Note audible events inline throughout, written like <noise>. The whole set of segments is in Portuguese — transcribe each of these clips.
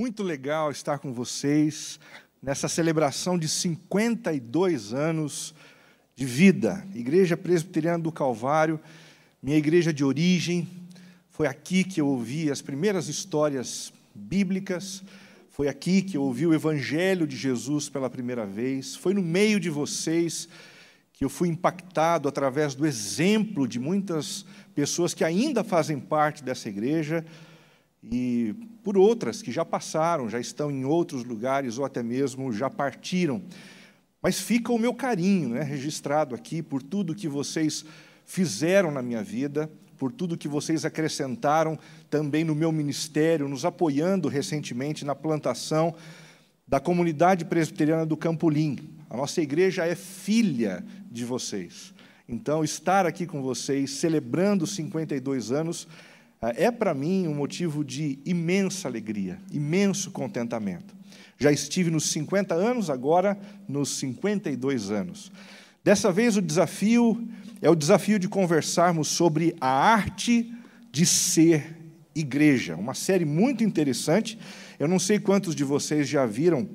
Muito legal estar com vocês nessa celebração de 52 anos de vida. Igreja Presbiteriana do Calvário, minha igreja de origem. Foi aqui que eu ouvi as primeiras histórias bíblicas. Foi aqui que eu ouvi o Evangelho de Jesus pela primeira vez. Foi no meio de vocês que eu fui impactado através do exemplo de muitas pessoas que ainda fazem parte dessa igreja e por outras que já passaram, já estão em outros lugares ou até mesmo já partiram. Mas fica o meu carinho né, registrado aqui por tudo que vocês fizeram na minha vida, por tudo que vocês acrescentaram também no meu ministério, nos apoiando recentemente na plantação da comunidade presbiteriana do Campolim. A nossa igreja é filha de vocês. Então, estar aqui com vocês, celebrando 52 anos, é para mim um motivo de imensa alegria, imenso contentamento. Já estive nos 50 anos, agora nos 52 anos. Dessa vez o desafio é o desafio de conversarmos sobre a arte de ser igreja, uma série muito interessante. Eu não sei quantos de vocês já viram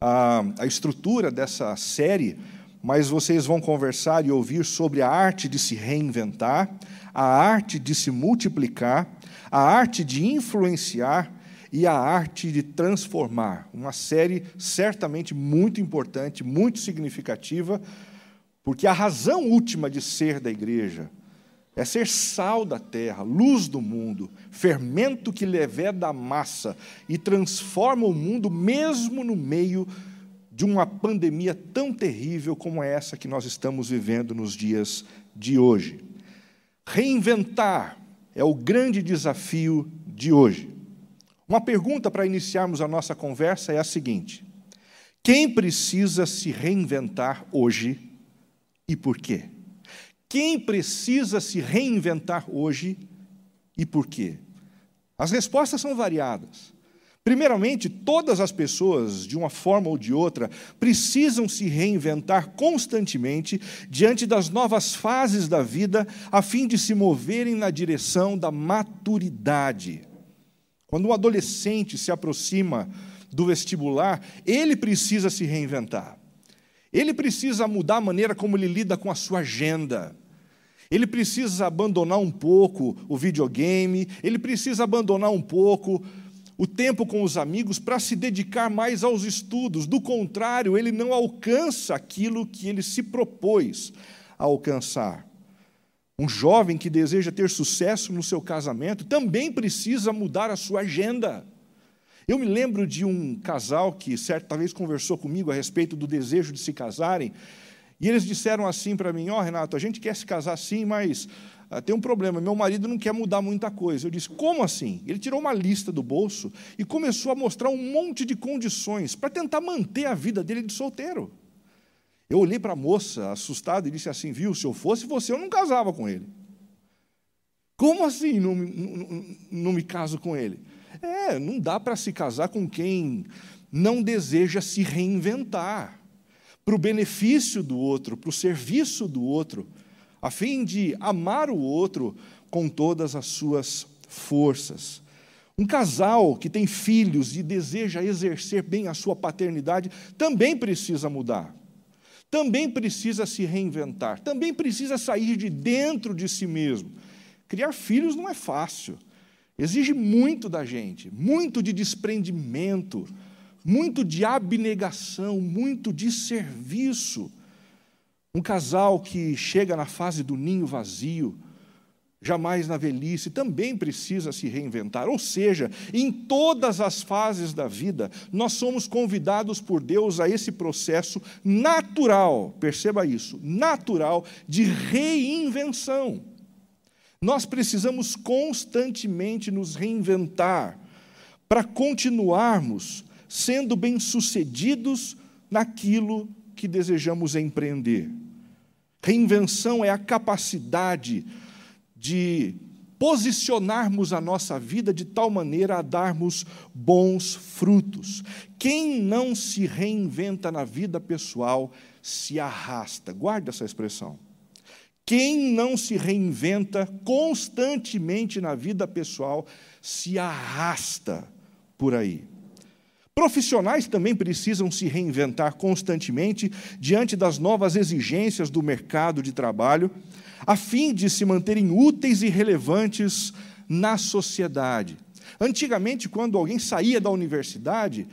a, a estrutura dessa série, mas vocês vão conversar e ouvir sobre a arte de se reinventar, a arte de se multiplicar, a arte de influenciar e a arte de transformar. Uma série certamente muito importante, muito significativa, porque a razão última de ser da igreja é ser sal da terra, luz do mundo, fermento que leveda a massa e transforma o mundo mesmo no meio de uma pandemia tão terrível como essa que nós estamos vivendo nos dias de hoje. Reinventar é o grande desafio de hoje. Uma pergunta para iniciarmos a nossa conversa é a seguinte: quem precisa se reinventar hoje e por quê? Quem precisa se reinventar hoje e por quê? As respostas são variadas. Primeiramente, todas as pessoas, de uma forma ou de outra, precisam se reinventar constantemente diante das novas fases da vida, a fim de se moverem na direção da maturidade. Quando um adolescente se aproxima do vestibular, ele precisa se reinventar. Ele precisa mudar a maneira como ele lida com a sua agenda. Ele precisa abandonar um pouco o videogame, ele precisa abandonar um pouco o tempo com os amigos para se dedicar mais aos estudos. Do contrário, ele não alcança aquilo que ele se propôs a alcançar. Um jovem que deseja ter sucesso no seu casamento também precisa mudar a sua agenda. Eu me lembro de um casal que certa vez conversou comigo a respeito do desejo de se casarem, e eles disseram assim para mim: Ó, oh, Renato, a gente quer se casar sim, mas tem um problema, meu marido não quer mudar muita coisa. Eu disse, como assim? Ele tirou uma lista do bolso e começou a mostrar um monte de condições para tentar manter a vida dele de solteiro. Eu olhei para a moça, assustado, e disse assim: viu, se eu fosse você, eu não casava com ele. Como assim não, não, não me caso com ele? É, não dá para se casar com quem não deseja se reinventar para o benefício do outro, para o serviço do outro a fim de amar o outro com todas as suas forças. Um casal que tem filhos e deseja exercer bem a sua paternidade também precisa mudar. Também precisa se reinventar, também precisa sair de dentro de si mesmo. Criar filhos não é fácil. Exige muito da gente, muito de desprendimento, muito de abnegação, muito de serviço. Um casal que chega na fase do ninho vazio, jamais na velhice, também precisa se reinventar. Ou seja, em todas as fases da vida, nós somos convidados por Deus a esse processo natural, perceba isso, natural de reinvenção. Nós precisamos constantemente nos reinventar para continuarmos sendo bem-sucedidos naquilo que desejamos empreender. Reinvenção é a capacidade de posicionarmos a nossa vida de tal maneira a darmos bons frutos. Quem não se reinventa na vida pessoal se arrasta. Guarde essa expressão. Quem não se reinventa constantemente na vida pessoal se arrasta por aí. Profissionais também precisam se reinventar constantemente diante das novas exigências do mercado de trabalho, a fim de se manterem úteis e relevantes na sociedade. Antigamente, quando alguém saía da universidade,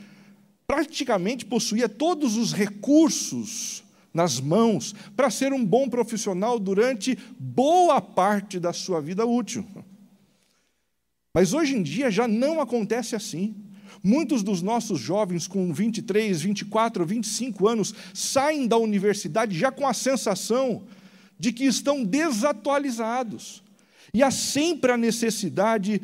praticamente possuía todos os recursos nas mãos para ser um bom profissional durante boa parte da sua vida útil. Mas hoje em dia já não acontece assim. Muitos dos nossos jovens com 23, 24, 25 anos saem da universidade já com a sensação de que estão desatualizados. E há sempre a necessidade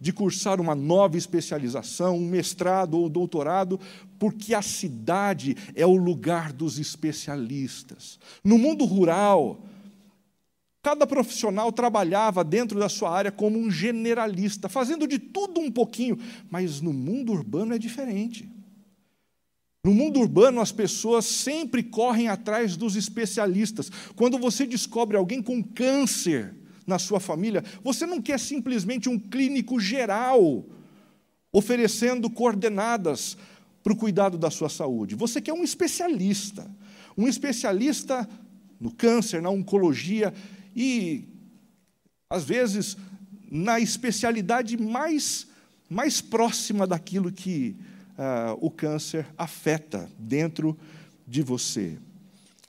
de cursar uma nova especialização, um mestrado ou doutorado, porque a cidade é o lugar dos especialistas. No mundo rural, cada profissional trabalhava dentro da sua área como um generalista, fazendo de tudo um pouquinho, mas no mundo urbano é diferente. No mundo urbano, as pessoas sempre correm atrás dos especialistas. Quando você descobre alguém com câncer, na sua família, você não quer simplesmente um clínico geral oferecendo coordenadas para o cuidado da sua saúde. Você quer um especialista, um especialista no câncer, na oncologia e, às vezes, na especialidade mais, mais próxima daquilo que uh, o câncer afeta dentro de você.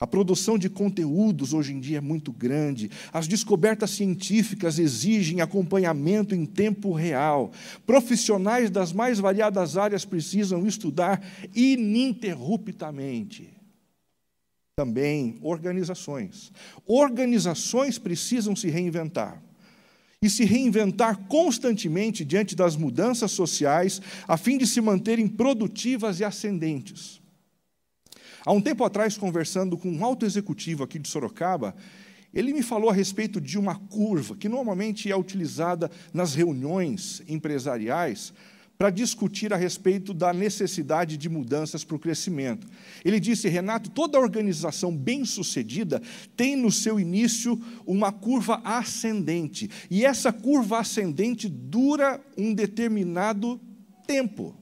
A produção de conteúdos hoje em dia é muito grande. As descobertas científicas exigem acompanhamento em tempo real. Profissionais das mais variadas áreas precisam estudar ininterruptamente. Também organizações. Organizações precisam se reinventar. E se reinventar constantemente diante das mudanças sociais, a fim de se manterem produtivas e ascendentes. Há um tempo atrás, conversando com um alto executivo aqui de Sorocaba, ele me falou a respeito de uma curva que normalmente é utilizada nas reuniões empresariais para discutir a respeito da necessidade de mudanças para o crescimento. Ele disse, Renato, toda organização bem-sucedida tem no seu início uma curva ascendente, e essa curva ascendente dura um determinado tempo,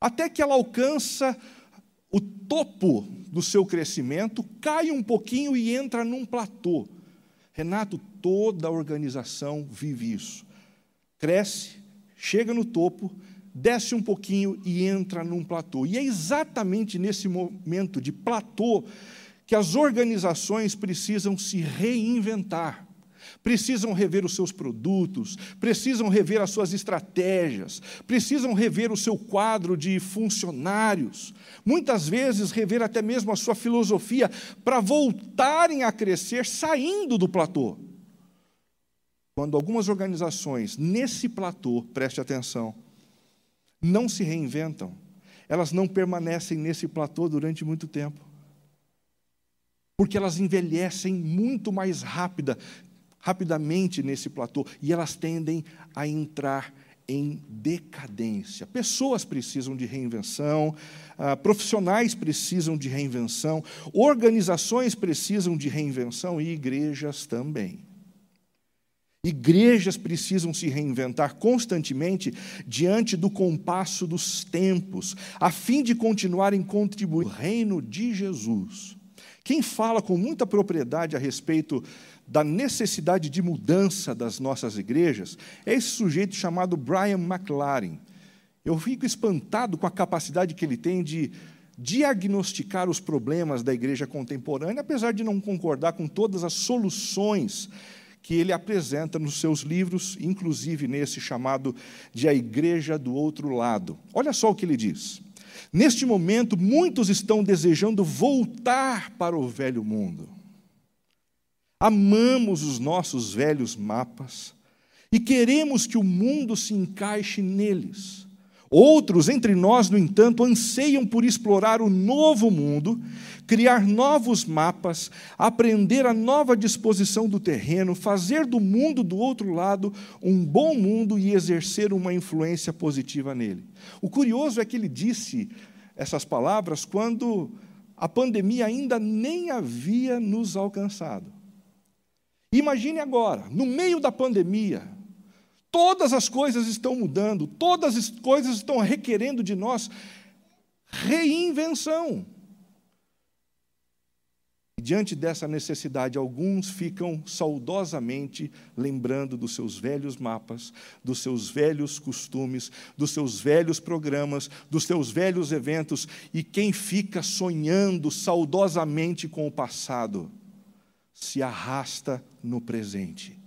até que ela alcança o topo do seu crescimento cai um pouquinho e entra num platô. Renato, toda organização vive isso. Cresce, chega no topo, desce um pouquinho e entra num platô. E é exatamente nesse momento de platô que as organizações precisam se reinventar precisam rever os seus produtos, precisam rever as suas estratégias, precisam rever o seu quadro de funcionários, muitas vezes rever até mesmo a sua filosofia para voltarem a crescer saindo do platô. Quando algumas organizações nesse platô, preste atenção, não se reinventam, elas não permanecem nesse platô durante muito tempo porque elas envelhecem muito mais rápida, rapidamente nesse platô e elas tendem a entrar em decadência. Pessoas precisam de reinvenção, uh, profissionais precisam de reinvenção, organizações precisam de reinvenção e igrejas também. Igrejas precisam se reinventar constantemente diante do compasso dos tempos, a fim de continuarem contribuindo o reino de Jesus. Quem fala com muita propriedade a respeito da necessidade de mudança das nossas igrejas é esse sujeito chamado Brian McLaren. Eu fico espantado com a capacidade que ele tem de diagnosticar os problemas da igreja contemporânea, apesar de não concordar com todas as soluções que ele apresenta nos seus livros, inclusive nesse chamado de A Igreja do Outro Lado. Olha só o que ele diz. Neste momento, muitos estão desejando voltar para o velho mundo amamos os nossos velhos mapas e queremos que o mundo se encaixe neles. Outros entre nós, no entanto, anseiam por explorar o novo mundo, criar novos mapas, aprender a nova disposição do terreno, fazer do mundo do outro lado um bom mundo e exercer uma influência positiva nele. O curioso é que ele disse essas palavras quando a pandemia ainda nem havia nos alcançado. Imagine agora, no meio da pandemia, Todas as coisas estão mudando, todas as coisas estão requerendo de nós reinvenção. E diante dessa necessidade, alguns ficam saudosamente lembrando dos seus velhos mapas, dos seus velhos costumes, dos seus velhos programas, dos seus velhos eventos, e quem fica sonhando saudosamente com o passado se arrasta no presente.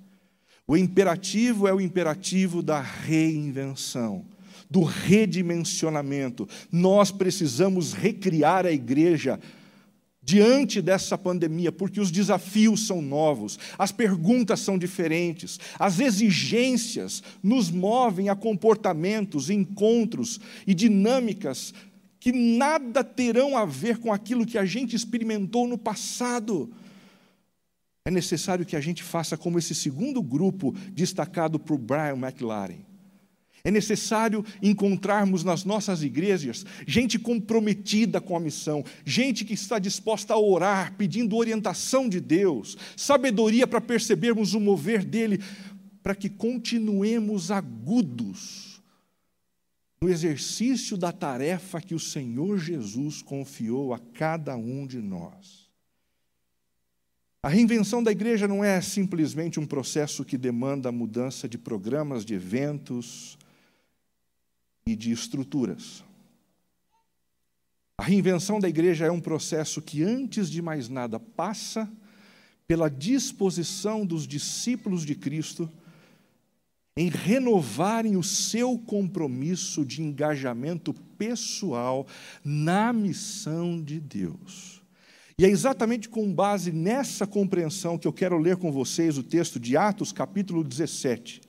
O imperativo é o imperativo da reinvenção do redimensionamento. Nós precisamos recriar a igreja diante dessa pandemia, porque os desafios são novos, as perguntas são diferentes, as exigências nos movem a comportamentos, encontros e dinâmicas que nada terão a ver com aquilo que a gente experimentou no passado. É necessário que a gente faça como esse segundo grupo destacado por Brian McLaren é necessário encontrarmos nas nossas igrejas gente comprometida com a missão, gente que está disposta a orar, pedindo orientação de Deus, sabedoria para percebermos o mover dele, para que continuemos agudos no exercício da tarefa que o Senhor Jesus confiou a cada um de nós. A reinvenção da igreja não é simplesmente um processo que demanda a mudança de programas, de eventos, e de estruturas. A reinvenção da igreja é um processo que, antes de mais nada, passa pela disposição dos discípulos de Cristo em renovarem o seu compromisso de engajamento pessoal na missão de Deus. E é exatamente com base nessa compreensão que eu quero ler com vocês o texto de Atos, capítulo 17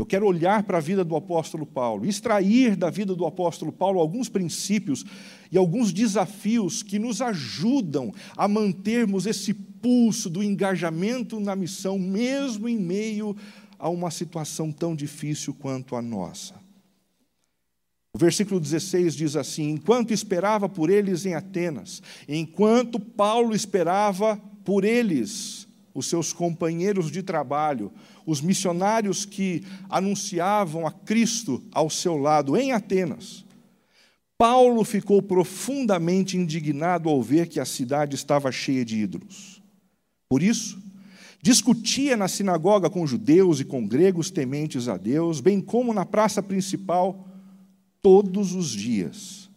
eu quero olhar para a vida do apóstolo Paulo, extrair da vida do apóstolo Paulo alguns princípios e alguns desafios que nos ajudam a mantermos esse pulso do engajamento na missão, mesmo em meio a uma situação tão difícil quanto a nossa. O versículo 16 diz assim: Enquanto esperava por eles em Atenas, enquanto Paulo esperava por eles, os seus companheiros de trabalho, os missionários que anunciavam a Cristo ao seu lado em Atenas. Paulo ficou profundamente indignado ao ver que a cidade estava cheia de ídolos. Por isso, discutia na sinagoga com judeus e com gregos tementes a Deus, bem como na praça principal, todos os dias.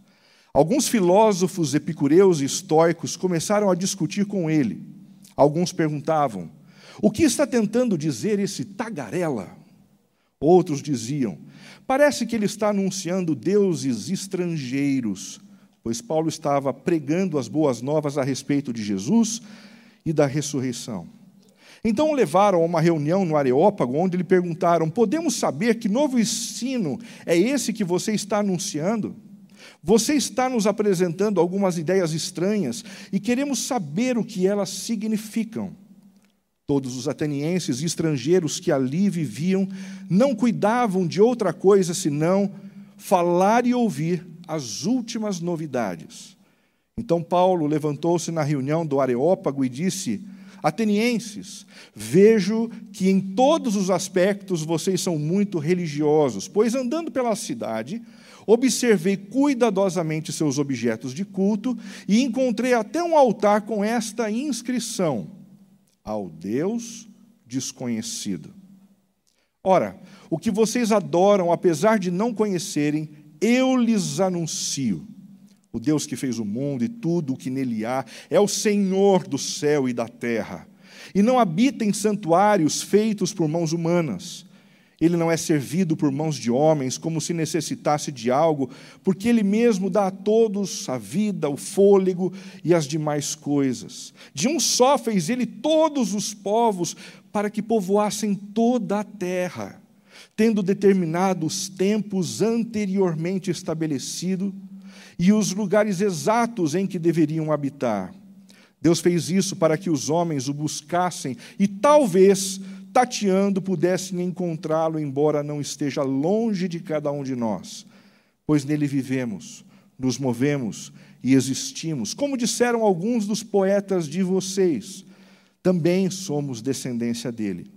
Alguns filósofos epicureus e estoicos começaram a discutir com ele. Alguns perguntavam: o que está tentando dizer esse tagarela? Outros diziam: parece que ele está anunciando deuses estrangeiros, pois Paulo estava pregando as boas novas a respeito de Jesus e da ressurreição. Então o levaram a uma reunião no Areópago, onde lhe perguntaram: Podemos saber que novo ensino é esse que você está anunciando? Você está nos apresentando algumas ideias estranhas e queremos saber o que elas significam. Todos os atenienses e estrangeiros que ali viviam não cuidavam de outra coisa senão falar e ouvir as últimas novidades. Então Paulo levantou-se na reunião do Areópago e disse: Atenienses, vejo que em todos os aspectos vocês são muito religiosos, pois andando pela cidade, observei cuidadosamente seus objetos de culto e encontrei até um altar com esta inscrição: ao Deus desconhecido. Ora, o que vocês adoram, apesar de não conhecerem, eu lhes anuncio. O Deus que fez o mundo e tudo o que nele há é o Senhor do céu e da terra. E não habita em santuários feitos por mãos humanas ele não é servido por mãos de homens como se necessitasse de algo, porque ele mesmo dá a todos a vida, o fôlego e as demais coisas. De um só fez ele todos os povos para que povoassem toda a terra, tendo determinado os tempos anteriormente estabelecidos e os lugares exatos em que deveriam habitar. Deus fez isso para que os homens o buscassem e talvez tateando pudessem encontrá-lo, embora não esteja longe de cada um de nós, pois nele vivemos, nos movemos e existimos. Como disseram alguns dos poetas de vocês, também somos descendência dele.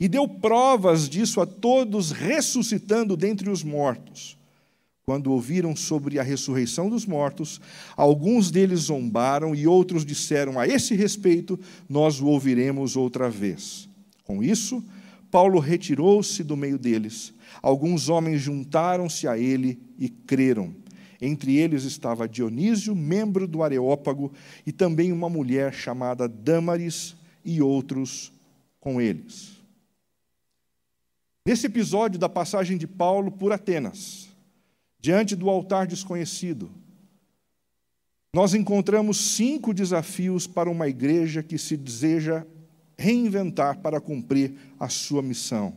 e deu provas disso a todos, ressuscitando dentre os mortos. Quando ouviram sobre a ressurreição dos mortos, alguns deles zombaram e outros disseram: A esse respeito, nós o ouviremos outra vez. Com isso, Paulo retirou-se do meio deles. Alguns homens juntaram-se a ele e creram. Entre eles estava Dionísio, membro do Areópago, e também uma mulher chamada Dâmaris, e outros com eles. Nesse episódio da passagem de Paulo por Atenas, diante do altar desconhecido, nós encontramos cinco desafios para uma igreja que se deseja reinventar para cumprir a sua missão.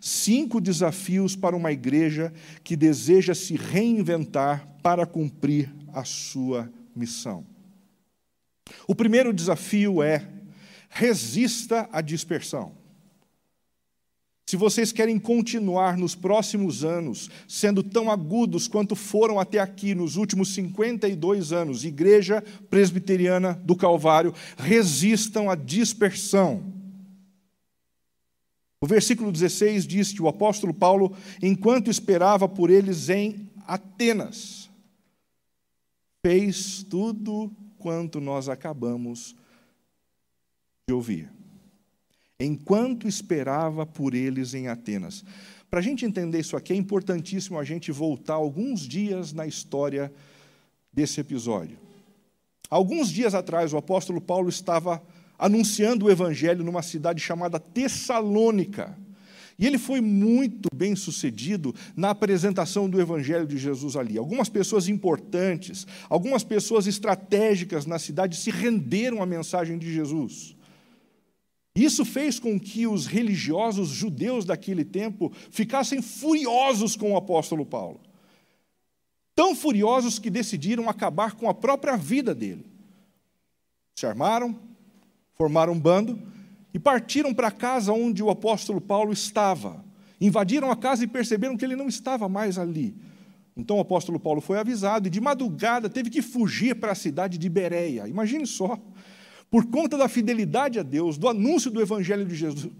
Cinco desafios para uma igreja que deseja se reinventar para cumprir a sua missão. O primeiro desafio é resista à dispersão. Se vocês querem continuar nos próximos anos sendo tão agudos quanto foram até aqui nos últimos 52 anos, Igreja Presbiteriana do Calvário, resistam à dispersão. O versículo 16 diz que o apóstolo Paulo, enquanto esperava por eles em Atenas, fez tudo quanto nós acabamos de ouvir enquanto esperava por eles em Atenas. Para a gente entender isso aqui, é importantíssimo a gente voltar alguns dias na história desse episódio. Alguns dias atrás, o apóstolo Paulo estava anunciando o evangelho numa cidade chamada Tessalônica. E ele foi muito bem sucedido na apresentação do Evangelho de Jesus ali. Algumas pessoas importantes, algumas pessoas estratégicas na cidade se renderam à mensagem de Jesus. Isso fez com que os religiosos judeus daquele tempo ficassem furiosos com o apóstolo Paulo. Tão furiosos que decidiram acabar com a própria vida dele. Se armaram, formaram um bando e partiram para a casa onde o apóstolo Paulo estava. Invadiram a casa e perceberam que ele não estava mais ali. Então o apóstolo Paulo foi avisado e de madrugada teve que fugir para a cidade de Bereia. Imagine só por conta da fidelidade a Deus, do anúncio do Evangelho de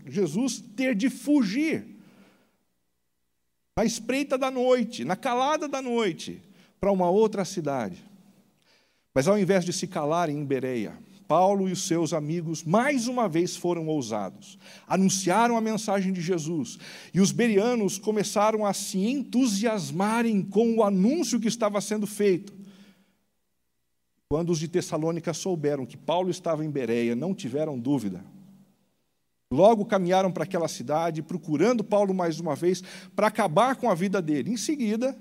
Jesus, ter de fugir na espreita da noite, na calada da noite, para uma outra cidade. Mas ao invés de se calarem em Bereia, Paulo e os seus amigos mais uma vez foram ousados. Anunciaram a mensagem de Jesus. E os berianos começaram a se entusiasmarem com o anúncio que estava sendo feito. Quando os de Tessalônica souberam que Paulo estava em Bereia, não tiveram dúvida. Logo caminharam para aquela cidade, procurando Paulo mais uma vez, para acabar com a vida dele. Em seguida,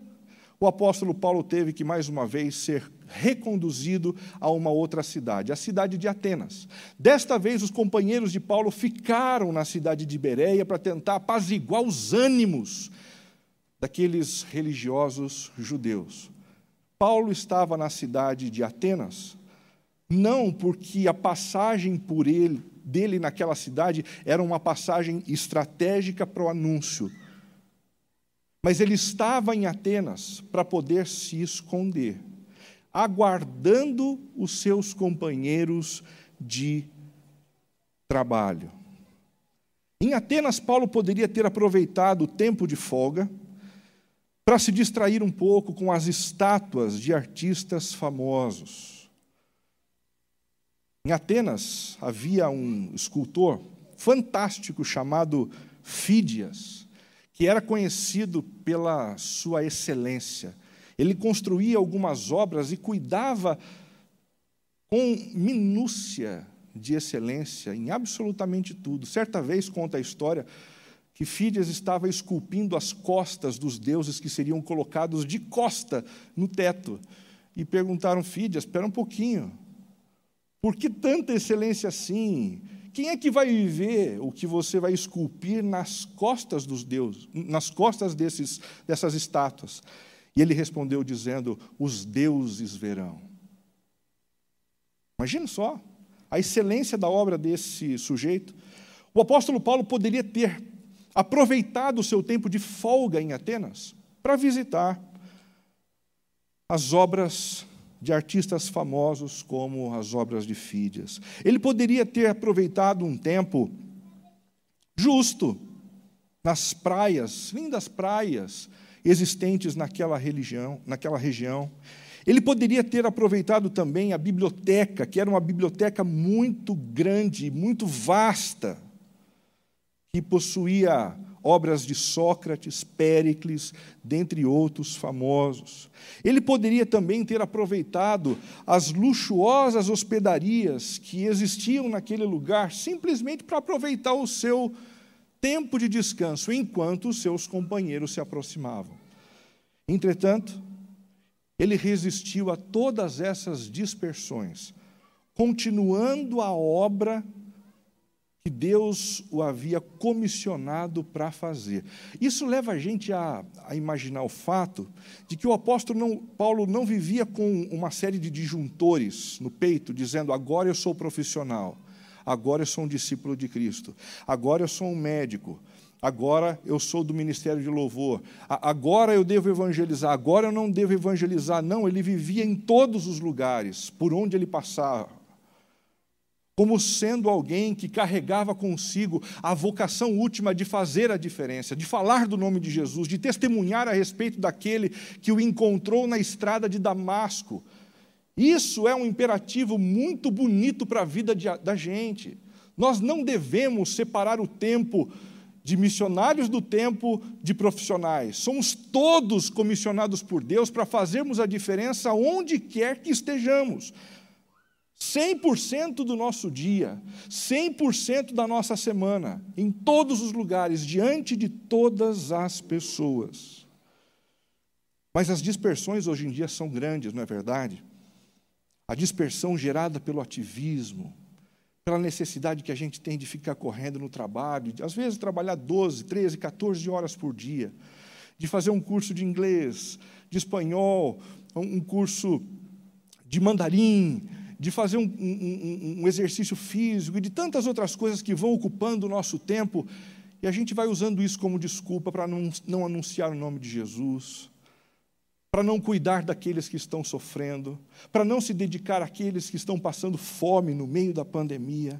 o apóstolo Paulo teve que mais uma vez ser reconduzido a uma outra cidade, a cidade de Atenas. Desta vez, os companheiros de Paulo ficaram na cidade de Bereia para tentar apaziguar os ânimos daqueles religiosos judeus. Paulo estava na cidade de Atenas, não porque a passagem por ele, dele naquela cidade era uma passagem estratégica para o anúncio, mas ele estava em Atenas para poder se esconder, aguardando os seus companheiros de trabalho. Em Atenas, Paulo poderia ter aproveitado o tempo de folga para se distrair um pouco com as estátuas de artistas famosos. Em Atenas havia um escultor fantástico chamado Fídias, que era conhecido pela sua excelência. Ele construía algumas obras e cuidava com minúcia de excelência em absolutamente tudo. Certa vez conta a história que Fídias estava esculpindo as costas dos deuses que seriam colocados de costa no teto. E perguntaram, Fídias, espera um pouquinho, por que tanta excelência assim? Quem é que vai viver o que você vai esculpir nas costas dos deuses, nas costas desses, dessas estátuas? E ele respondeu dizendo: Os deuses verão. Imagina só a excelência da obra desse sujeito. O apóstolo Paulo poderia ter aproveitado o seu tempo de folga em Atenas para visitar as obras de artistas famosos como as obras de Fídias. Ele poderia ter aproveitado um tempo justo nas praias, lindas praias existentes naquela religião, naquela região. Ele poderia ter aproveitado também a biblioteca, que era uma biblioteca muito grande, muito vasta, que possuía obras de Sócrates, Péricles, dentre outros famosos. Ele poderia também ter aproveitado as luxuosas hospedarias que existiam naquele lugar, simplesmente para aproveitar o seu tempo de descanso, enquanto os seus companheiros se aproximavam. Entretanto, ele resistiu a todas essas dispersões, continuando a obra que Deus o havia comissionado para fazer. Isso leva a gente a, a, imaginar o fato de que o apóstolo não, Paulo não vivia com uma série de disjuntores no peito, dizendo: agora eu sou profissional, agora eu sou um discípulo de Cristo, agora eu sou um médico, agora eu sou do ministério de louvor, agora eu devo evangelizar, agora eu não devo evangelizar. Não, ele vivia em todos os lugares, por onde ele passava, como sendo alguém que carregava consigo a vocação última de fazer a diferença, de falar do nome de Jesus, de testemunhar a respeito daquele que o encontrou na estrada de Damasco. Isso é um imperativo muito bonito para a vida de, da gente. Nós não devemos separar o tempo de missionários do tempo de profissionais. Somos todos comissionados por Deus para fazermos a diferença onde quer que estejamos. 100% do nosso dia, 100% da nossa semana, em todos os lugares, diante de todas as pessoas. Mas as dispersões hoje em dia são grandes, não é verdade? A dispersão gerada pelo ativismo, pela necessidade que a gente tem de ficar correndo no trabalho, de, às vezes trabalhar 12, 13, 14 horas por dia, de fazer um curso de inglês, de espanhol, um curso de mandarim, de fazer um, um, um, exercício físico e de tantas outras coisas que vão ocupando o nosso tempo, e a gente vai usando isso como desculpa para não, não anunciar o nome de Jesus, para não cuidar daqueles que estão sofrendo, para não se dedicar àqueles que estão passando fome no meio da pandemia.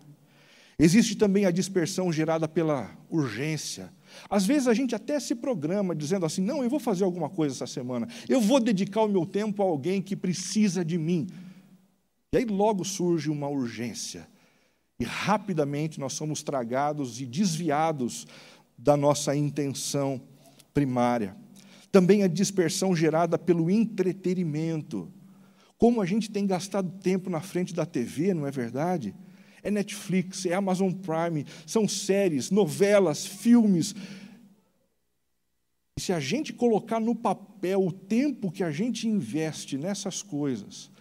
Existe também a dispersão gerada pela urgência. Às vezes a gente até se programa dizendo assim: não, eu vou fazer alguma coisa essa semana, eu vou dedicar o meu tempo a alguém que precisa de mim. E aí logo surge uma urgência, e rapidamente nós somos tragados e desviados da nossa intenção primária. Também a dispersão gerada pelo entretenimento. Como a gente tem gastado tempo na frente da TV, não é verdade? É Netflix, é Amazon Prime, são séries, novelas, filmes. E se a gente colocar no papel o tempo que a gente investe nessas coisas,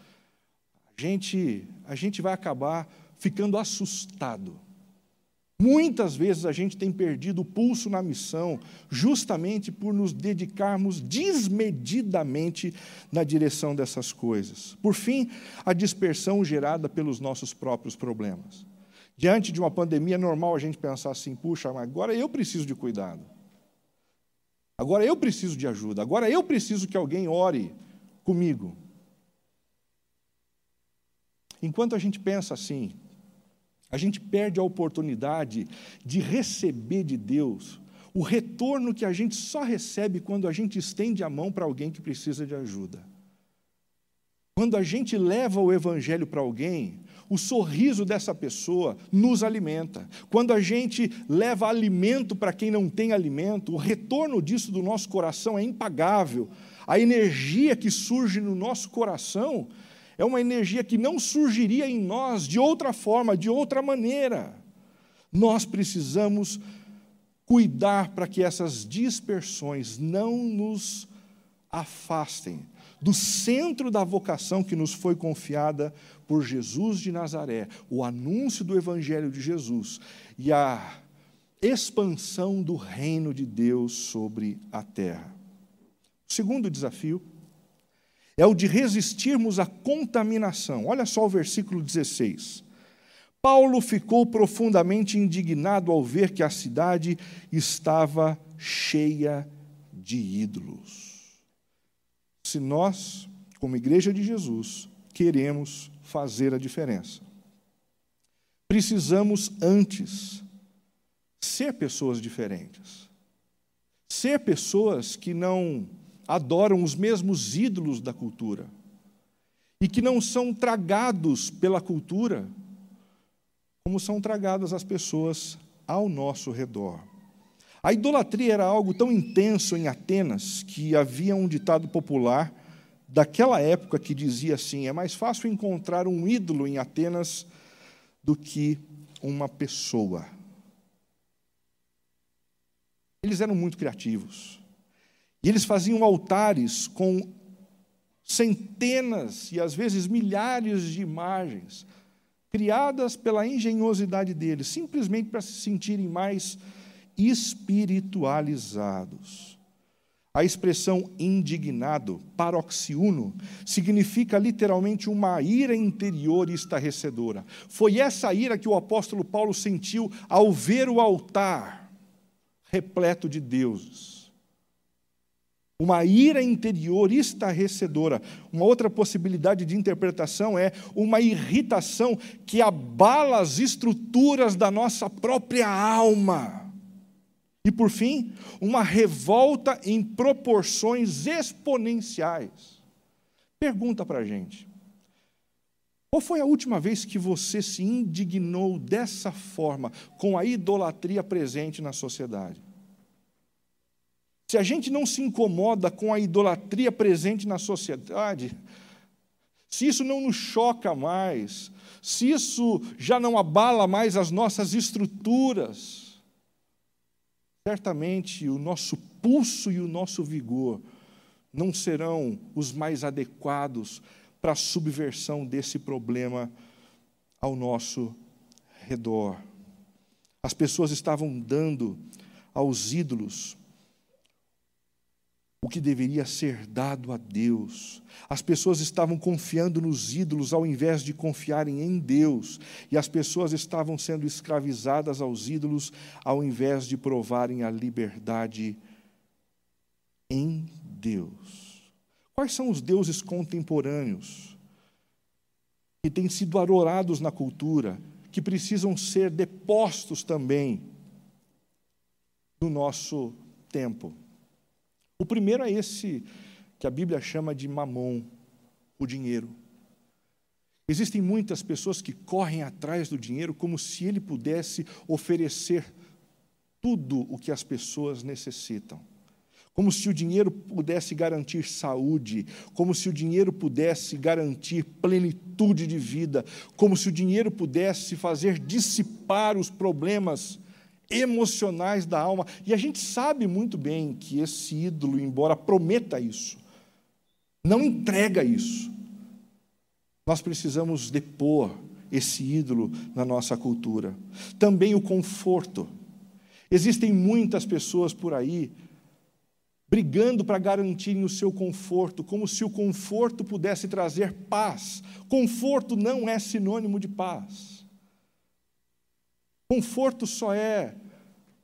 gente, a gente vai acabar ficando assustado Muitas vezes a gente tem perdido o pulso na missão, justamente por nos dedicarmos desmedidamente na direção dessas coisas. Por fim, a dispersão gerada pelos nossos próprios problemas. Diante de uma pandemia, é normal a gente pensar assim: puxa, agora eu preciso de cuidado. Agora eu preciso de ajuda. Agora eu preciso que alguém ore comigo. Enquanto a gente pensa assim, a gente perde a oportunidade de receber de Deus o retorno que a gente só recebe quando a gente estende a mão para alguém que precisa de ajuda. Quando a gente leva o Evangelho para alguém, o sorriso dessa pessoa nos alimenta. Quando a gente leva alimento para quem não tem alimento, o retorno disso do nosso coração é impagável. A energia que surge no nosso coração é uma energia que não surgiria em nós de outra forma, de outra maneira. Nós precisamos cuidar para que essas dispersões não nos afastem do centro da vocação que nos foi confiada por Jesus de Nazaré, o anúncio do Evangelho de Jesus e a expansão do reino de Deus sobre a terra. Segundo desafio é o de resistirmos à contaminação. Olha só o versículo 16. Paulo ficou profundamente indignado ao ver que a cidade estava cheia de ídolos se nós, como Igreja de Jesus, queremos fazer a diferença. Precisamos antes ser pessoas diferentes. Ser pessoas que não adoram os mesmos ídolos da cultura e que não são tragados pela cultura como são tragadas as pessoas ao nosso redor. A idolatria era algo tão intenso em Atenas que havia um ditado popular daquela época que dizia assim: é mais fácil encontrar um ídolo em Atenas do que uma pessoa. Eles eram muito criativos. E eles faziam altares com centenas e às vezes milhares de imagens, criadas pela engenhosidade deles, simplesmente para se sentirem mais espiritualizados. A expressão indignado, paroxiuno, significa literalmente uma ira interior estarrecedora. Foi essa ira que o apóstolo Paulo sentiu ao ver o altar repleto de deuses. Uma ira interior estarrecedora. Uma outra possibilidade de interpretação é uma irritação que abala as estruturas da nossa própria alma e, por fim, uma revolta em proporções exponenciais. Pergunta para a gente: qual foi a última vez que você se indignou dessa forma, com a idolatria presente na sociedade? Se a gente não se incomoda com a idolatria presente na sociedade, se isso não nos choca mais, se isso já não abala mais as nossas estruturas, certamente o nosso pulso e o nosso vigor não serão os mais adequados para a subversão desse problema ao nosso redor. As pessoas estavam dando aos ídolos o que deveria ser dado a Deus. As pessoas estavam confiando nos ídolos ao invés de confiarem em Deus, e as pessoas estavam sendo escravizadas aos ídolos ao invés de provarem a liberdade em Deus. Quais são os deuses contemporâneos que têm sido adorados na cultura, que precisam ser depostos também no nosso tempo? O primeiro é esse que a Bíblia chama de mamon, o dinheiro. Existem muitas pessoas que correm atrás do dinheiro como se ele pudesse oferecer tudo o que as pessoas necessitam. Como se o dinheiro pudesse garantir saúde, como se o dinheiro pudesse garantir plenitude de vida, como se o dinheiro pudesse fazer dissipar os problemas emocionais da alma. E a gente sabe muito bem que esse ídolo, embora prometa isso, não entrega isso. Nós precisamos depor esse ídolo na nossa cultura. Também o conforto. Existem muitas pessoas por aí brigando para garantirem o seu conforto, como se o conforto pudesse trazer paz. Conforto não é sinônimo de paz. Conforto só é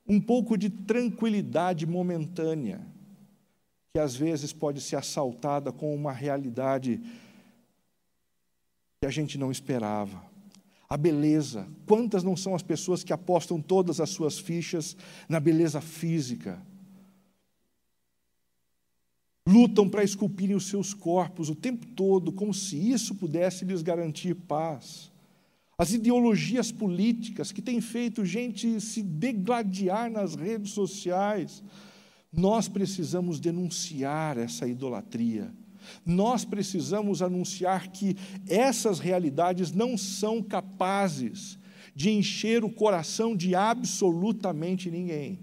um pouco de tranquilidade momentânea, que às vezes pode ser assaltada com uma realidade que a gente não esperava. A beleza. Quantas não são as pessoas que apostam todas as suas fichas na beleza física? Lutam para esculpirem os seus corpos o tempo todo, como se isso pudesse lhes garantir paz as ideologias políticas que têm feito gente se degladiar nas redes sociais. Nós precisamos denunciar essa idolatria. Nós precisamos anunciar que essas realidades não são capazes de encher o coração de absolutamente ninguém.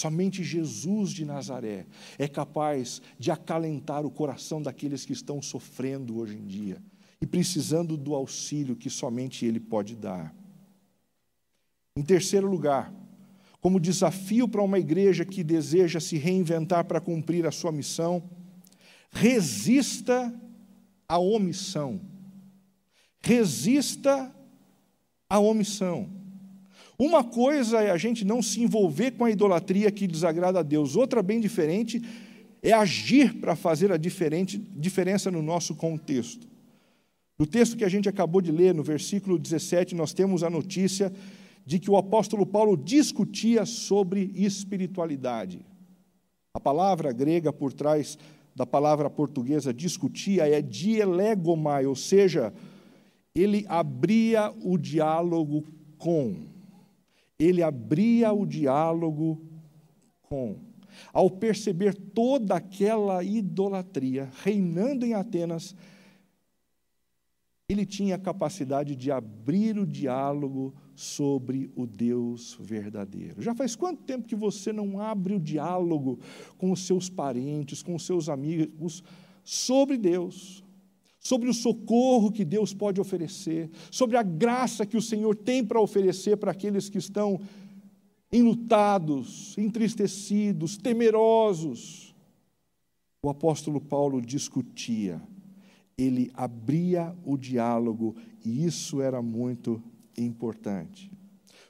Somente Jesus de Nazaré é capaz de acalentar o coração daqueles que estão sofrendo hoje em dia e precisando do auxílio que somente Ele pode dar. Em terceiro lugar, como desafio para uma igreja que deseja se reinventar para cumprir a sua missão, resista à omissão. Resista à omissão. Uma coisa é a gente não se envolver com a idolatria que desagrada a Deus, outra, bem diferente, é agir para fazer a diferença no nosso contexto. No texto que a gente acabou de ler, no versículo 17, nós temos a notícia de que o apóstolo Paulo discutia sobre espiritualidade. A palavra grega por trás da palavra portuguesa discutia é dielegomai, ou seja, ele abria o diálogo com ele abria o diálogo com. Ao perceber toda aquela idolatria reinando em Atenas, ele tinha a capacidade de abrir o diálogo sobre o Deus verdadeiro. Já faz quanto tempo que você não abre o diálogo com os seus parentes, com os seus amigos, sobre Deus? sobre o socorro que Deus pode oferecer, sobre a graça que o Senhor tem para oferecer para aqueles que estão enlutados, entristecidos, temerosos. O apóstolo Paulo discutia, ele abria o diálogo e isso era muito importante.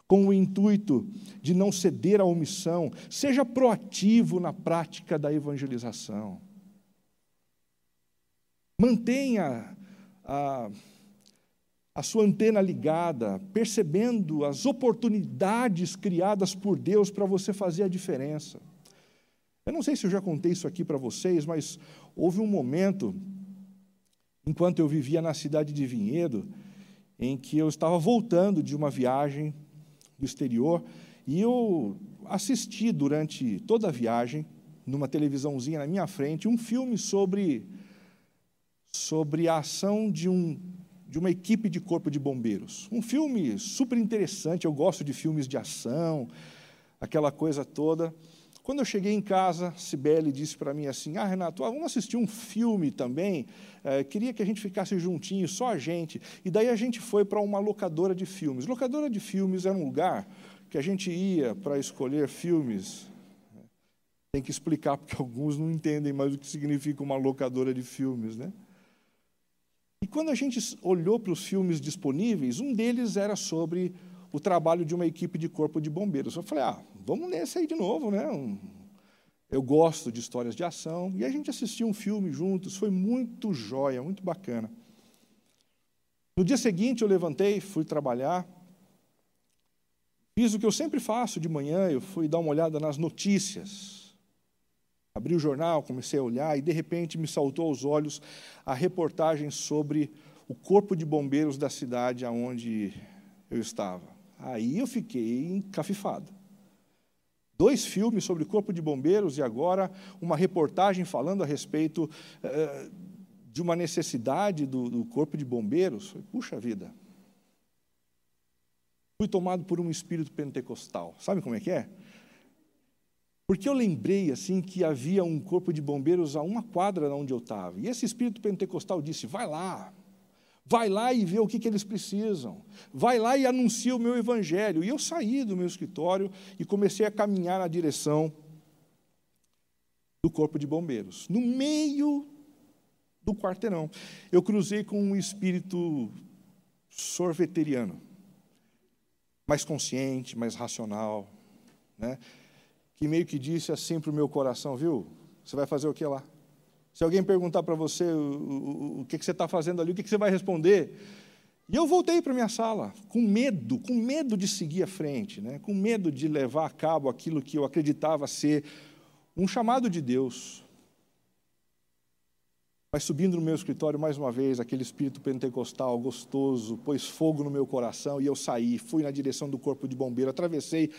Com o intuito de não ceder à omissão, seja proativo na prática da evangelização. Mantenha a, a sua antena ligada, percebendo as oportunidades criadas por Deus para você fazer a diferença. Eu não sei se eu já contei isso aqui para vocês, mas houve um momento, enquanto eu vivia na cidade de Vinhedo, em que eu estava voltando de uma viagem do exterior e eu assisti durante toda a viagem, numa televisãozinha na minha frente, um filme sobre sobre a ação de, um, de uma equipe de corpo de bombeiros. Um filme super interessante, eu gosto de filmes de ação, aquela coisa toda. Quando eu cheguei em casa, Sibeli disse para mim assim: Ah, Renato, vamos assistir um filme também. É, queria que a gente ficasse juntinho, só a gente. E daí a gente foi para uma locadora de filmes. Locadora de filmes era um lugar que a gente ia para escolher filmes. Tem que explicar, porque <laughs> alguns não entendem mais o que significa uma locadora de filmes, né? E quando a gente olhou para os filmes disponíveis, um deles era sobre o trabalho de uma equipe de corpo de bombeiros. Eu falei, ah, vamos nesse aí de novo, né? Eu gosto de histórias de ação. E a gente assistiu um filme juntos, foi muito jóia, muito bacana. No dia seguinte eu levantei, fui trabalhar, fiz o que eu sempre faço de manhã, eu fui dar uma olhada nas notícias. Abri o jornal, comecei a olhar e de repente me saltou aos olhos a reportagem sobre o corpo de bombeiros da cidade aonde eu estava. Aí eu fiquei encafifado. Dois filmes sobre o corpo de bombeiros e agora uma reportagem falando a respeito uh, de uma necessidade do, do corpo de bombeiros. Puxa vida. Fui tomado por um espírito pentecostal. Sabe como é que é? Porque eu lembrei assim que havia um corpo de bombeiros a uma quadra de onde eu estava. E esse espírito pentecostal disse: vai lá, vai lá e vê o que, que eles precisam. Vai lá e anuncia o meu evangelho. E eu saí do meu escritório e comecei a caminhar na direção do corpo de bombeiros. No meio do quarteirão, eu cruzei com um espírito sorveteriano, mais consciente, mais racional, né? que meio que disse assim para o meu coração, viu? Você vai fazer o que lá? Se alguém perguntar para você o, o, o, que, que você está fazendo ali, o que, que você vai responder? E eu voltei para minha sala, com medo, com medo de seguir à frente, né? com medo de levar a cabo aquilo que eu acreditava ser um chamado de Deus. Mas subindo no meu escritório mais uma vez, aquele espírito pentecostal gostoso pôs fogo no meu coração e eu saí, fui na direção do corpo de bombeiro, atravessei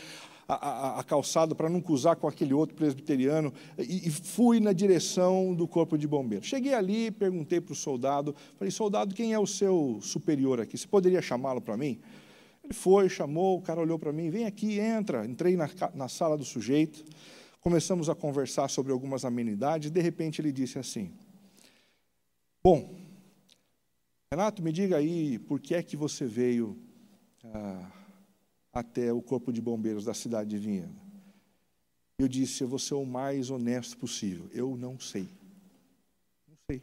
a, a, a calçada para não cruzar com aquele outro presbiteriano e, e, fui na direção do corpo de bombeiros. Cheguei ali, perguntei para o soldado, falei, soldado, quem é o seu superior aqui? Você poderia chamá-lo para mim? Ele foi, chamou, o cara olhou para mim, vem aqui, entra. Entrei na, na sala do sujeito, começamos a conversar sobre algumas amenidades, e de repente ele disse assim: Bom, Renato, me diga aí, por que é que você veio ah, até o Corpo de Bombeiros da cidade de Vinhedo? Eu disse, eu vou ser o mais honesto possível. Eu não sei. Não sei.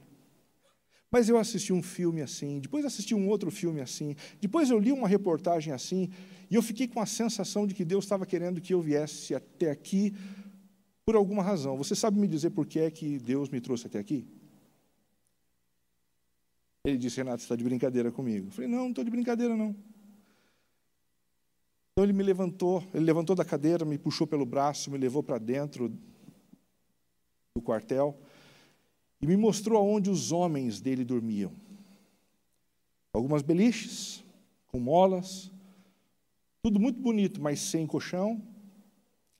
Mas eu assisti um filme assim, depois assisti um outro filme assim, depois eu li uma reportagem assim, e eu fiquei com a sensação de que Deus estava querendo que eu viesse até aqui por alguma razão. Você sabe me dizer por que é que Deus me trouxe até aqui? Ele disse, Renato, você está de brincadeira comigo. Eu falei, não, não estou de brincadeira, não. Então ele me levantou, ele levantou da cadeira, me puxou pelo braço, me levou para dentro do quartel e me mostrou aonde os homens dele dormiam. Algumas beliches, com molas, tudo muito bonito, mas sem colchão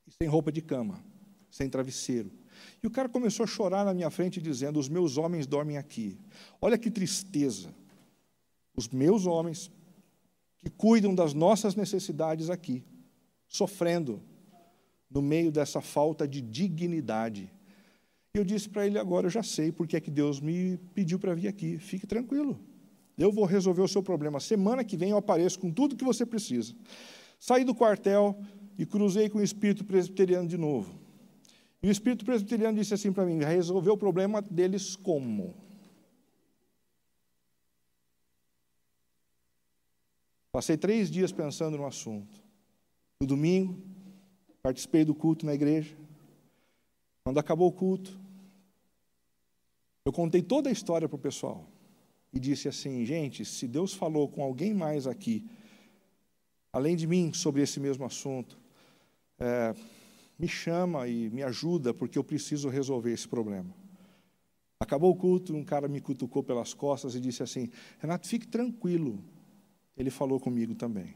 e sem roupa de cama, sem travesseiro. E o cara começou a chorar na minha frente, dizendo: Os meus homens dormem aqui. Olha que tristeza. Os meus homens, que cuidam das nossas necessidades aqui, sofrendo no meio dessa falta de dignidade. E eu disse para ele agora, eu já sei porque é que Deus me pediu para vir aqui. Fique tranquilo. Eu vou resolver o seu problema. Semana que vem eu apareço com tudo que você precisa. Saí do quartel e cruzei com o espírito presbiteriano de novo. E o espírito presbiteriano disse assim para mim: resolver o problema deles como? Passei três dias pensando no assunto. No domingo, participei do culto na igreja. Quando acabou o culto, eu contei toda a história para o pessoal e disse assim: gente, se Deus falou com alguém mais aqui, além de mim, sobre esse mesmo assunto, é, me chama e me ajuda, porque eu preciso resolver esse problema. Acabou o culto, um cara me cutucou pelas costas e disse assim: Renato, fique tranquilo. Ele falou comigo também.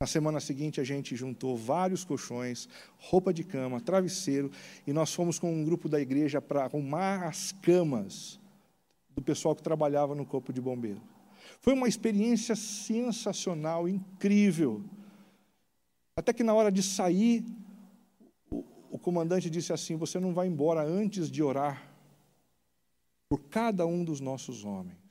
Na semana seguinte, a gente juntou vários colchões, roupa de cama, travesseiro, e nós fomos com um grupo da igreja para arrumar as camas do pessoal que trabalhava no Corpo de Bombeiro. Foi uma experiência sensacional, incrível. Até que na hora de sair, o comandante disse assim: Você não vai embora antes de orar por cada um dos nossos homens.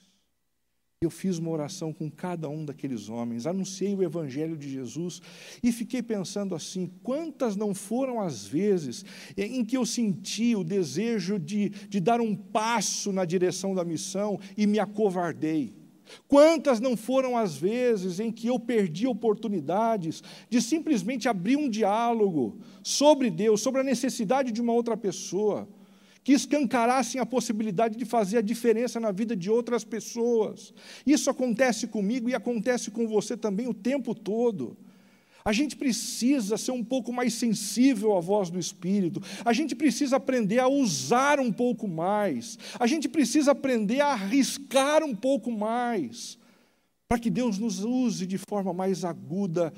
Eu fiz uma oração com cada um daqueles homens, anunciei o Evangelho de Jesus e fiquei pensando assim: quantas não foram as vezes em que eu senti o desejo de, de dar um passo na direção da missão e me acovardei? Quantas não foram as vezes em que eu perdi oportunidades de simplesmente abrir um diálogo sobre Deus, sobre a necessidade de uma outra pessoa, que escancarassem a possibilidade de fazer a diferença na vida de outras pessoas. Isso acontece comigo e acontece com você também o tempo todo. A gente precisa ser um pouco mais sensível à voz do Espírito. A gente precisa aprender a usar um pouco mais. A gente precisa aprender a arriscar um pouco mais. Para que Deus nos use de forma mais aguda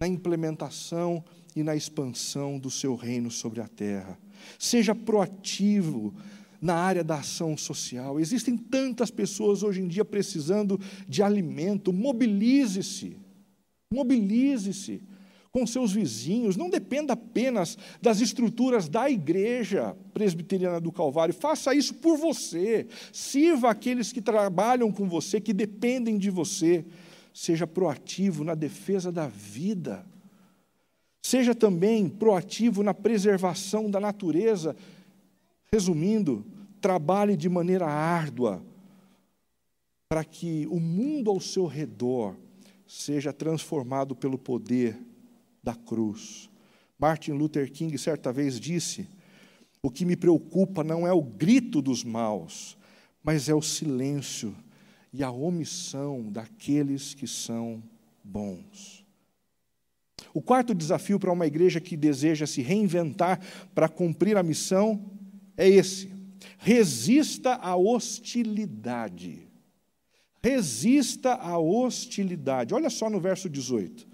na implementação e na expansão do seu reino sobre a terra. Seja proativo na área da ação social. Existem tantas pessoas hoje em dia precisando de alimento. Mobilize-se. Mobilize-se com seus vizinhos, não dependa apenas das estruturas da igreja presbiteriana do Calvário, faça isso por você, sirva aqueles que trabalham com você, que dependem de você, seja proativo na defesa da vida, seja também proativo na preservação da natureza. Resumindo, trabalhe de maneira árdua para que o mundo ao seu redor seja transformado pelo poder da cruz. Martin Luther King certa vez disse: O que me preocupa não é o grito dos maus, mas é o silêncio e a omissão daqueles que são bons. O quarto desafio para uma igreja que deseja se reinventar para cumprir a missão é esse: resista à hostilidade. Resista à hostilidade. Olha só no verso 18.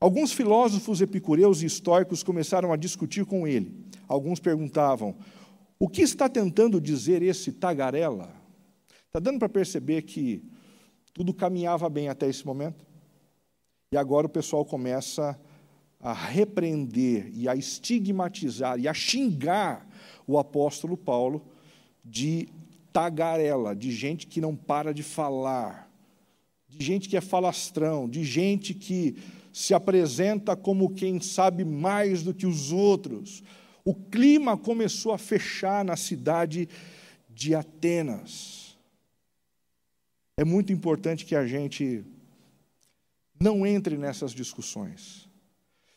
Alguns filósofos epicureus e estoicos começaram a discutir com ele. Alguns perguntavam: o que está tentando dizer esse tagarela? Está dando para perceber que tudo caminhava bem até esse momento? E agora o pessoal começa a repreender e a estigmatizar e a xingar o apóstolo Paulo de tagarela, de gente que não para de falar, de gente que é falastrão, de gente que se apresenta como quem sabe mais do que os outros. O clima começou a fechar na cidade de Atenas. É muito importante que a gente não entre nessas discussões.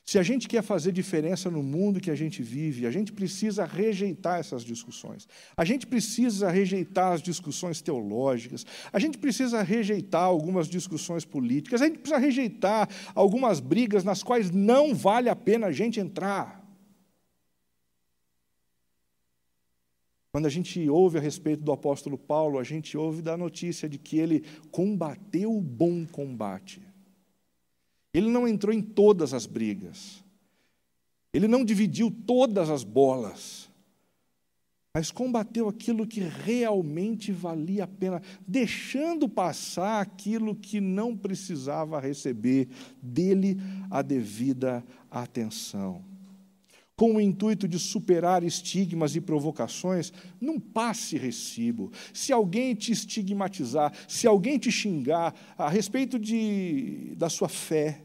Se a gente quer fazer diferença no mundo que a gente vive, a gente precisa rejeitar essas discussões. A gente precisa rejeitar as discussões teológicas. A gente precisa rejeitar algumas discussões políticas. A gente precisa rejeitar algumas brigas nas quais não vale a pena a gente entrar. Quando a gente ouve a respeito do apóstolo Paulo, a gente ouve da notícia de que ele combateu o bom combate. Ele não entrou em todas as brigas. Ele não dividiu todas as bolas. Mas combateu aquilo que realmente valia a pena, deixando passar aquilo que não precisava receber dele a devida atenção com o intuito de superar estigmas e provocações, não passe recibo. Se alguém te estigmatizar, se alguém te xingar a respeito de, da sua fé,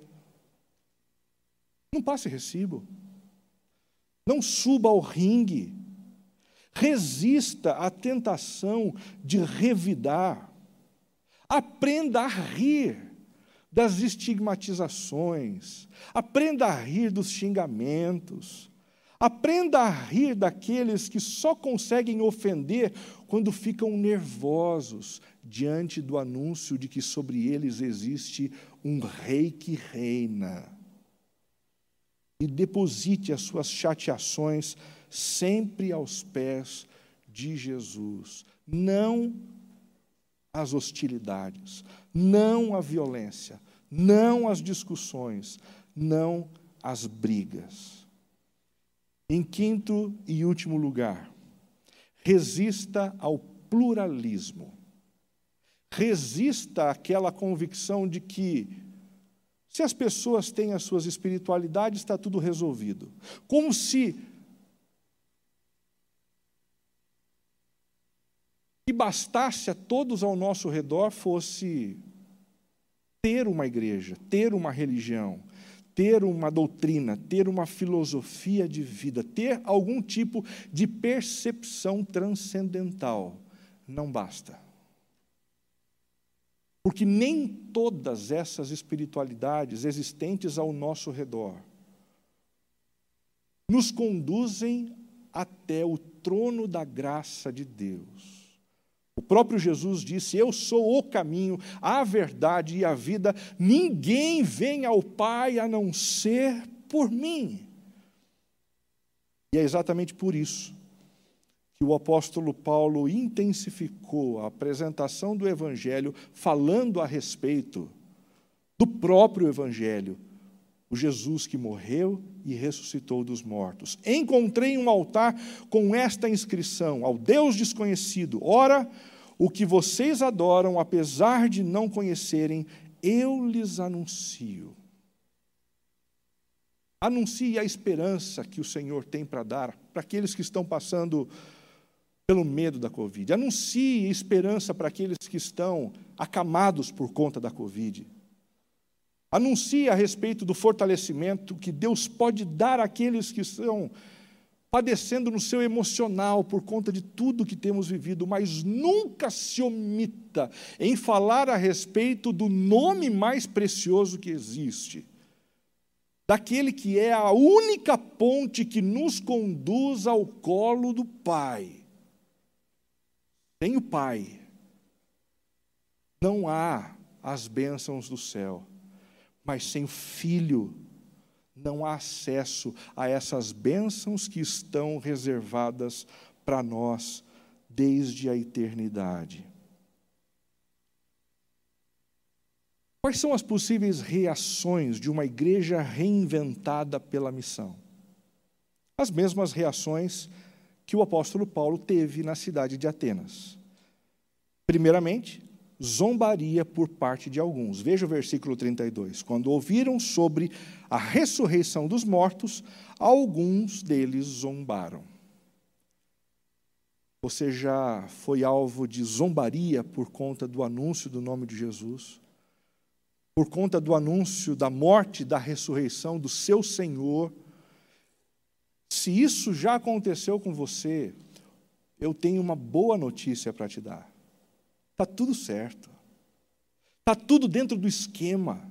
não passe recibo. Não suba ao ringue. Resista à tentação de revidar. Aprenda a rir das estigmatizações. Aprenda a rir dos xingamentos. Aprenda a rir daqueles que só conseguem ofender quando ficam nervosos diante do anúncio de que sobre eles existe um rei que reina. E deposite as suas chateações sempre aos pés de Jesus. Não as hostilidades, não a violência, não as discussões, não as brigas. Em quinto e último lugar, resista ao pluralismo. Resista àquela convicção de que, se as pessoas têm as suas espiritualidades, está tudo resolvido. Como se que bastasse a todos ao nosso redor fosse ter uma igreja, ter uma religião, ter uma doutrina, ter uma filosofia de vida, ter algum tipo de percepção transcendental, não basta. Porque nem todas essas espiritualidades existentes ao nosso redor nos conduzem até o trono da graça de Deus. O próprio Jesus disse: Eu sou o caminho, a verdade e a vida. Ninguém vem ao Pai a não ser por mim. E é exatamente por isso que o apóstolo Paulo intensificou a apresentação do Evangelho, falando a respeito do próprio Evangelho, o Jesus que morreu e ressuscitou dos mortos. Encontrei um altar com esta inscrição: Ao Deus desconhecido, ora o que vocês adoram, apesar de não conhecerem, eu lhes anuncio. Anuncie a esperança que o Senhor tem para dar para aqueles que estão passando pelo medo da Covid. Anuncie esperança para aqueles que estão acamados por conta da Covid. Anuncie a respeito do fortalecimento que Deus pode dar àqueles que estão padecendo no seu emocional por conta de tudo que temos vivido, mas nunca se omita em falar a respeito do nome mais precioso que existe, daquele que é a única ponte que nos conduz ao colo do Pai. Sem o Pai, não há as bênçãos do céu, mas sem o Filho, não há acesso a essas bênçãos que estão reservadas para nós desde a eternidade. Quais são as possíveis reações de uma igreja reinventada pela missão? As mesmas reações que o apóstolo Paulo teve na cidade de Atenas. Primeiramente, zombaria por parte de alguns. Veja o versículo 32. Quando ouviram sobre a ressurreição dos mortos, alguns deles zombaram. Você já foi alvo de zombaria por conta do anúncio do nome de Jesus? Por conta do anúncio da morte, da ressurreição do seu Senhor? Se isso já aconteceu com você, eu tenho uma boa notícia para te dar. Está tudo certo. Está tudo dentro do esquema.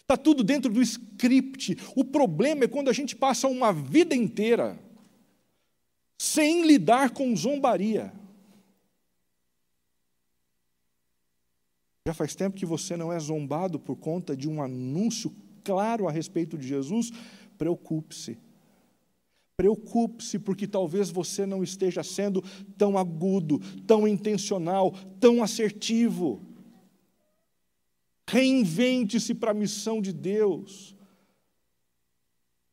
Está tudo dentro do script. O problema é quando a gente passa uma vida inteira sem lidar com zombaria. Já faz tempo que você não é zombado por conta de um anúncio claro a respeito de Jesus? Preocupe-se. Preocupe-se, porque talvez você não esteja sendo tão agudo, tão intencional, tão assertivo. Reinvente-se para a missão de Deus,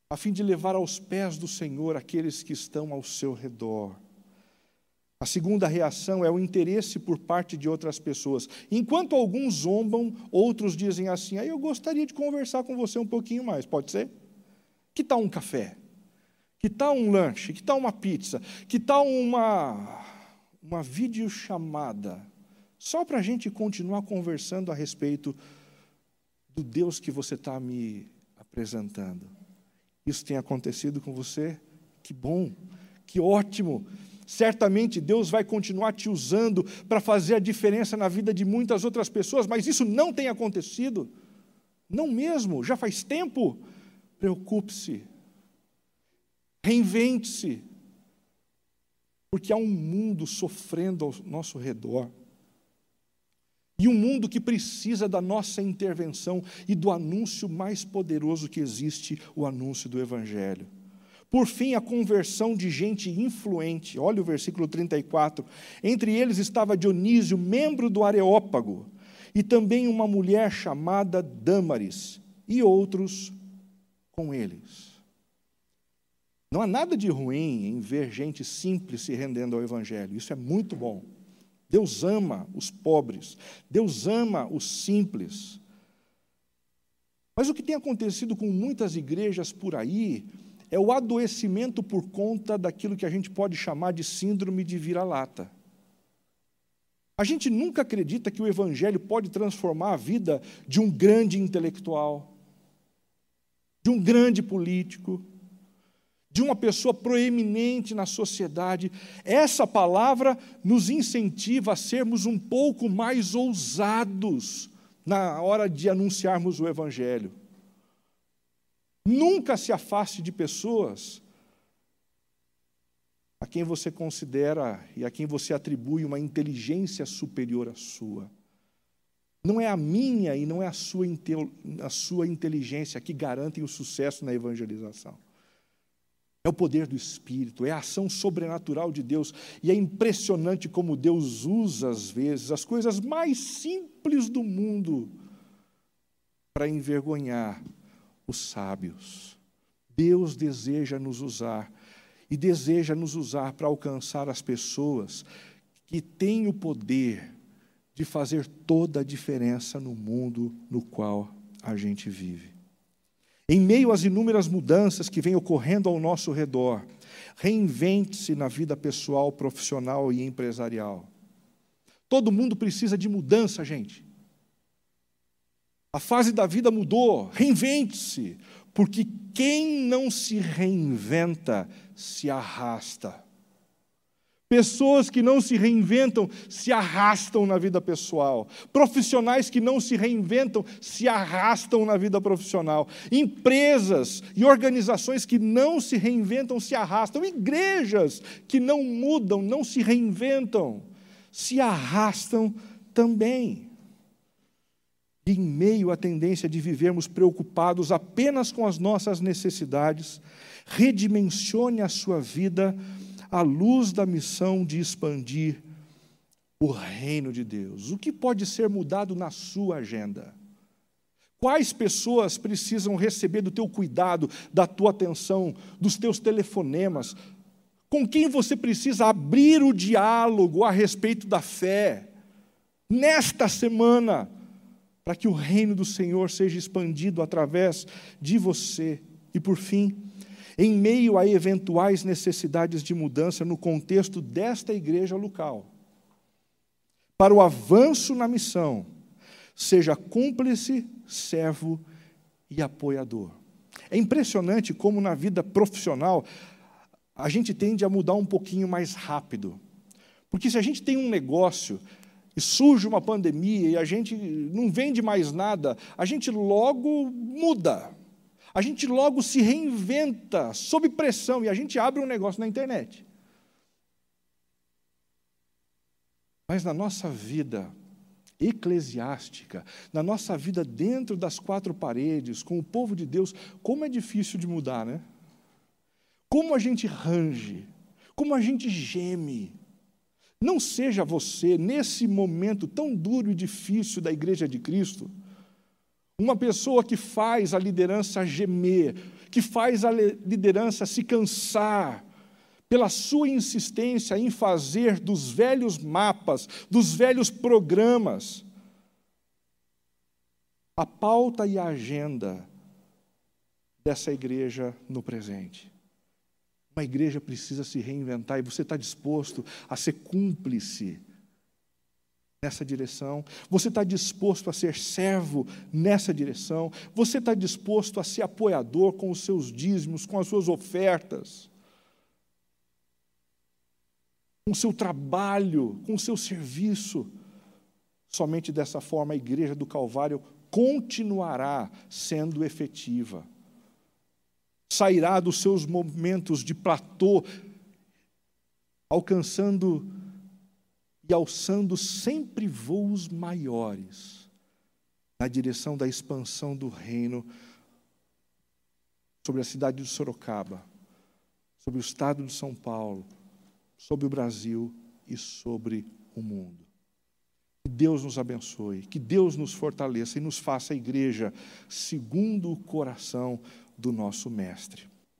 a fim de levar aos pés do Senhor aqueles que estão ao seu redor. A segunda reação é o interesse por parte de outras pessoas. Enquanto alguns zombam, outros dizem assim: ah, Eu gostaria de conversar com você um pouquinho mais, pode ser? Que tal um café? Que tal um lanche? Que tal uma pizza? Que tal uma, uma videochamada? Só para a gente continuar conversando a respeito do Deus que você está me apresentando. Isso tem acontecido com você? Que bom, que ótimo. Certamente Deus vai continuar te usando para fazer a diferença na vida de muitas outras pessoas, mas isso não tem acontecido. Não mesmo, já faz tempo. Preocupe-se, Reinvente-se. Porque há um mundo sofrendo ao nosso redor. E um mundo que precisa da nossa intervenção e do anúncio mais poderoso que existe o anúncio do Evangelho. Por fim, a conversão de gente influente. Olha o versículo 34. Entre eles estava Dionísio, membro do Areópago, e também uma mulher chamada Dâmaris, e outros com eles. Não há nada de ruim em ver gente simples se rendendo ao Evangelho, isso é muito bom. Deus ama os pobres, Deus ama os simples. Mas o que tem acontecido com muitas igrejas por aí é o adoecimento por conta daquilo que a gente pode chamar de síndrome de vira-lata. A gente nunca acredita que o Evangelho pode transformar a vida de um grande intelectual, de um grande político, de uma pessoa proeminente na sociedade. Essa palavra nos incentiva a sermos um pouco mais ousados na hora de anunciarmos o Evangelho. Nunca se afaste de pessoas a quem você considera e a quem você atribui uma inteligência superior à sua. Não é a minha e não é a sua, a sua inteligência que garantem o sucesso na evangelização. É o poder do Espírito, é a ação sobrenatural de Deus. E é impressionante como Deus usa, às vezes, as coisas mais simples do mundo para envergonhar os sábios. Deus deseja nos usar e deseja nos usar para alcançar as pessoas que têm o poder de fazer toda a diferença no mundo no qual a gente vive. Em meio às inúmeras mudanças que vêm ocorrendo ao nosso redor, reinvente-se na vida pessoal, profissional e empresarial. Todo mundo precisa de mudança, gente. A fase da vida mudou, reinvente-se, porque quem não se reinventa se arrasta. Pessoas que não se reinventam se arrastam na vida pessoal. Profissionais que não se reinventam se arrastam na vida profissional. Empresas e organizações que não se reinventam se arrastam. Igrejas que não mudam, não se reinventam, se arrastam também. E em meio à tendência de vivermos preocupados apenas com as nossas necessidades, redimensione a sua vida à luz da missão de expandir o reino de Deus. O que pode ser mudado na sua agenda? Quais pessoas precisam receber do teu cuidado, da tua atenção, dos teus telefonemas? Com quem você precisa abrir o diálogo a respeito da fé? nesta semana, para que o reino do Senhor seja expandido através de você. E por fim, em meio a eventuais necessidades de mudança no contexto desta igreja local, para o avanço na missão, seja cúmplice, servo e apoiador. É impressionante como na vida profissional a gente tende a mudar um pouquinho mais rápido. Porque se a gente tem um negócio e surge uma pandemia e a gente não vende mais nada, a gente logo muda. A gente logo se reinventa sob pressão e a gente abre um negócio na internet. Mas na nossa vida eclesiástica, na nossa vida dentro das quatro paredes, com o povo de Deus, como é difícil de mudar, né? Como a gente range, como a gente geme. Não seja você, nesse momento tão duro e difícil da igreja de Cristo, uma pessoa que faz a liderança gemer, que faz a liderança se cansar, pela sua insistência em fazer dos velhos mapas, dos velhos programas, a pauta e a agenda dessa igreja no presente. Uma igreja precisa se reinventar e você está disposto a ser cúmplice nessa direção, você está disposto a ser servo nessa direção, você está disposto a ser apoiador com os seus dízimos, com as suas ofertas com o seu trabalho, com o seu serviço. Somente dessa forma a igreja do Calvário continuará sendo efetiva. Sairá dos seus momentos de platô, alcançando e alçando sempre voos maiores na direção da expansão do reino sobre a cidade de Sorocaba, sobre o estado de São Paulo, sobre o Brasil e sobre o mundo. Que Deus nos abençoe, que Deus nos fortaleça e nos faça a igreja segundo o coração do nosso Mestre.